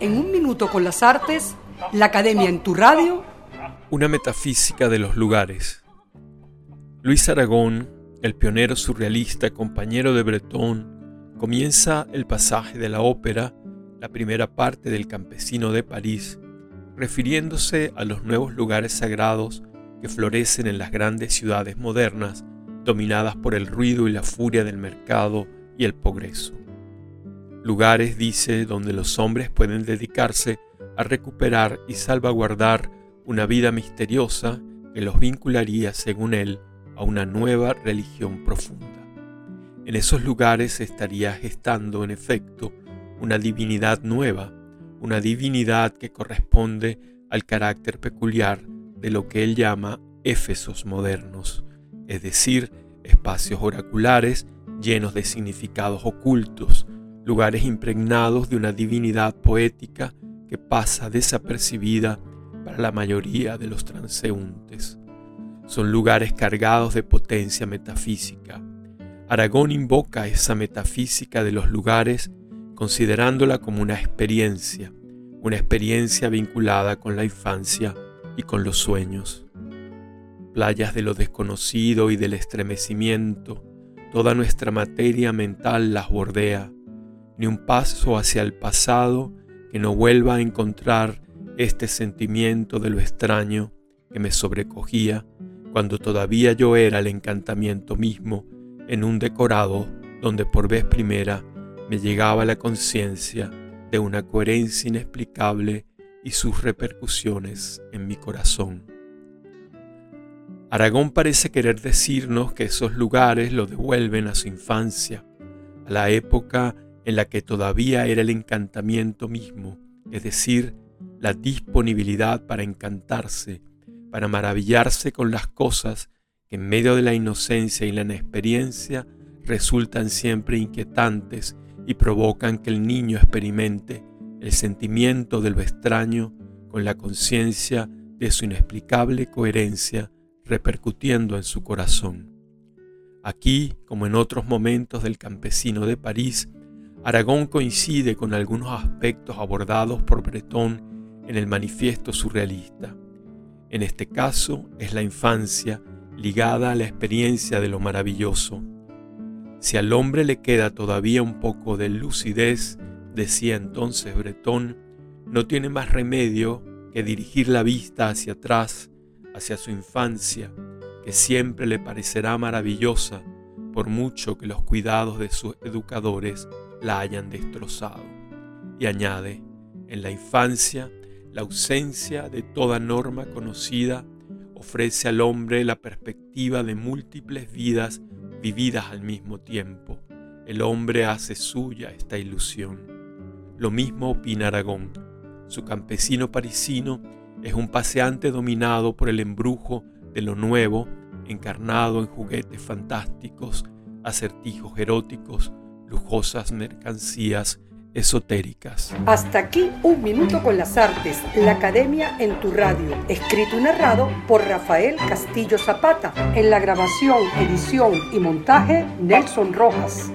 En un minuto con las artes, la Academia en tu radio. Una metafísica de los lugares. Luis Aragón, el pionero surrealista, compañero de Breton, comienza el pasaje de la ópera, la primera parte del Campesino de París, refiriéndose a los nuevos lugares sagrados que florecen en las grandes ciudades modernas, dominadas por el ruido y la furia del mercado y el progreso. Lugares, dice, donde los hombres pueden dedicarse a recuperar y salvaguardar una vida misteriosa que los vincularía, según él, a una nueva religión profunda. En esos lugares estaría gestando, en efecto, una divinidad nueva, una divinidad que corresponde al carácter peculiar de lo que él llama Éfesos modernos, es decir, espacios oraculares llenos de significados ocultos, lugares impregnados de una divinidad poética que pasa desapercibida para la mayoría de los transeúntes. Son lugares cargados de potencia metafísica. Aragón invoca esa metafísica de los lugares considerándola como una experiencia, una experiencia vinculada con la infancia y con los sueños. Playas de lo desconocido y del estremecimiento, toda nuestra materia mental las bordea, ni un paso hacia el pasado que no vuelva a encontrar este sentimiento de lo extraño que me sobrecogía cuando todavía yo era el encantamiento mismo en un decorado donde por vez primera me llegaba la conciencia de una coherencia inexplicable y sus repercusiones en mi corazón. Aragón parece querer decirnos que esos lugares lo devuelven a su infancia, a la época en la que todavía era el encantamiento mismo, es decir, la disponibilidad para encantarse, para maravillarse con las cosas que en medio de la inocencia y la inexperiencia resultan siempre inquietantes y provocan que el niño experimente el sentimiento de lo extraño con la conciencia de su inexplicable coherencia repercutiendo en su corazón. Aquí, como en otros momentos del campesino de París, Aragón coincide con algunos aspectos abordados por Breton en el manifiesto surrealista. En este caso es la infancia ligada a la experiencia de lo maravilloso, si al hombre le queda todavía un poco de lucidez, decía entonces Bretón, no tiene más remedio que dirigir la vista hacia atrás, hacia su infancia, que siempre le parecerá maravillosa, por mucho que los cuidados de sus educadores la hayan destrozado. Y añade, en la infancia, la ausencia de toda norma conocida ofrece al hombre la perspectiva de múltiples vidas vividas al mismo tiempo. El hombre hace suya esta ilusión. Lo mismo opina Aragón. Su campesino parisino es un paseante dominado por el embrujo de lo nuevo, encarnado en juguetes fantásticos, acertijos eróticos, lujosas mercancías esotéricas. Hasta aquí un minuto con las artes, la academia en tu radio, escrito y narrado por Rafael Castillo Zapata, en la grabación, edición y montaje Nelson Rojas.